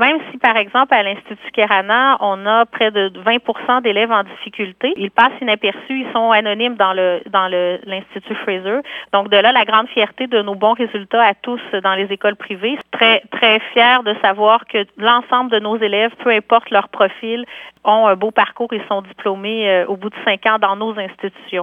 Même si, par exemple, à l'Institut Kerana, on a près de 20 d'élèves en difficulté, ils passent inaperçus, ils sont anonymes dans le dans le l'Institut Fraser. Donc de là la grande fierté de nos bons résultats à tous dans les écoles privées. Très très fier de savoir que l'ensemble de nos élèves, peu importe leur profil, ont un beau parcours et sont diplômés euh, au bout de cinq ans dans nos institutions.